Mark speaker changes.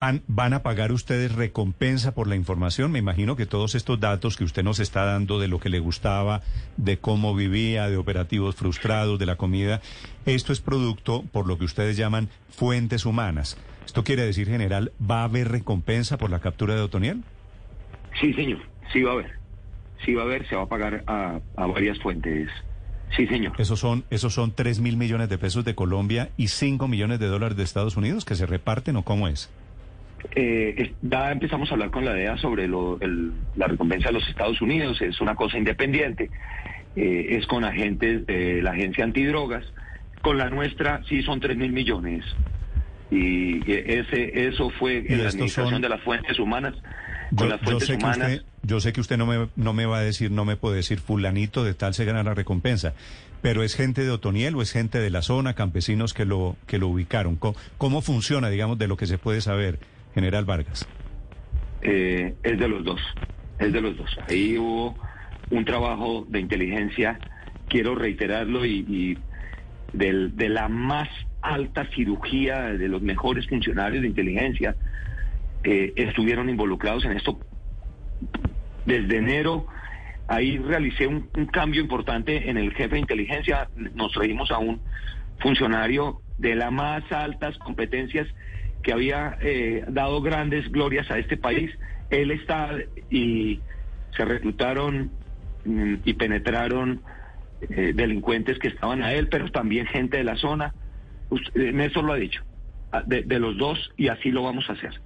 Speaker 1: ¿Van, ¿Van a pagar ustedes recompensa por la información? Me imagino que todos estos datos que usted nos está dando de lo que le gustaba, de cómo vivía, de operativos frustrados, de la comida, esto es producto por lo que ustedes llaman fuentes humanas. ¿Esto quiere decir, general, va a haber recompensa por la captura de Otoniel?
Speaker 2: Sí, señor, sí va a haber. Sí va a haber, se va a pagar a, a varias fuentes. Sí, señor.
Speaker 1: Esos son, esos son 3 mil millones de pesos de Colombia y 5 millones de dólares de Estados Unidos que se reparten o cómo es?
Speaker 2: Eh, ya empezamos a hablar con la DEA sobre lo, el, la recompensa de los Estados Unidos, es una cosa independiente, eh, es con agentes de la agencia antidrogas, con la nuestra sí son 3 mil millones. Y ese eso fue en la administración
Speaker 1: son...
Speaker 2: de las fuentes humanas.
Speaker 1: Yo,
Speaker 2: Con las
Speaker 1: yo
Speaker 2: fuentes
Speaker 1: sé que
Speaker 2: humanas.
Speaker 1: usted, yo sé que usted no me, no me va a decir, no me puede decir fulanito de tal se gana la recompensa, pero es gente de Otoniel o es gente de la zona, campesinos que lo, que lo ubicaron. ¿Cómo, cómo funciona, digamos, de lo que se puede saber, General Vargas?
Speaker 2: Eh, es de los dos, es de los dos. Ahí hubo un trabajo de inteligencia, quiero reiterarlo, y, del, de la más alta cirugía de los mejores funcionarios de inteligencia eh, estuvieron involucrados en esto desde enero. Ahí realicé un, un, cambio importante en el jefe de inteligencia. Nos trajimos a un funcionario de las más altas competencias que había eh, dado grandes glorias a este país. Él está y se reclutaron mm, y penetraron eh, delincuentes que estaban a él, pero también gente de la zona. Usted, Néstor lo ha dicho, de, de los dos y así lo vamos a hacer.